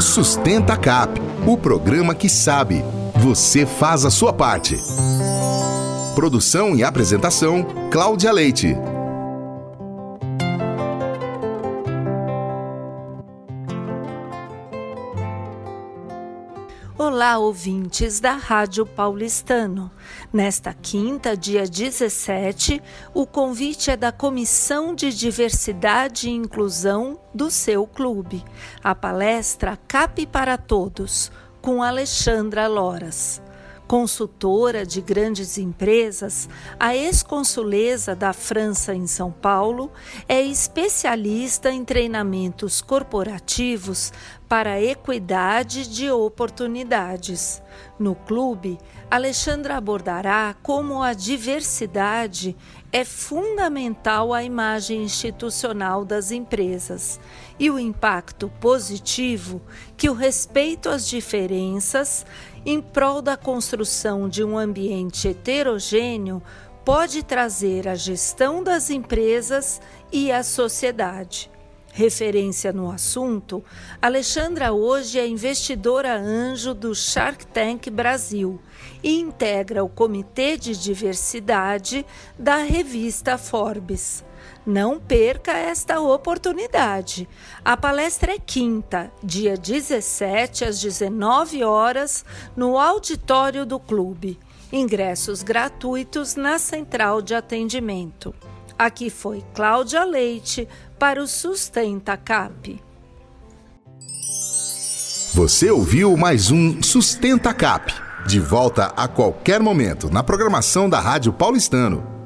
Sustenta Cap, o programa que sabe. Você faz a sua parte. Produção e apresentação: Cláudia Leite. Olá, ouvintes da Rádio Paulistano. Nesta quinta, dia 17, o convite é da Comissão de Diversidade e Inclusão do seu clube. A palestra Cap para Todos, com Alexandra Loras. Consultora de grandes empresas, a ex-consuleza da França em São Paulo é especialista em treinamentos corporativos para equidade de oportunidades. No clube, Alexandra abordará como a diversidade é fundamental à imagem institucional das empresas e o impacto positivo que o respeito às diferenças em prol da construção de um ambiente heterogêneo pode trazer à gestão das empresas e à sociedade. Referência no assunto, Alexandra hoje é investidora anjo do Shark Tank Brasil e integra o Comitê de Diversidade da revista Forbes. Não perca esta oportunidade. A palestra é quinta, dia 17 às 19 horas, no auditório do clube. Ingressos gratuitos na central de atendimento. Aqui foi Cláudia Leite para o Sustenta Cap. Você ouviu mais um Sustenta Cap. De volta a qualquer momento na programação da Rádio Paulistano.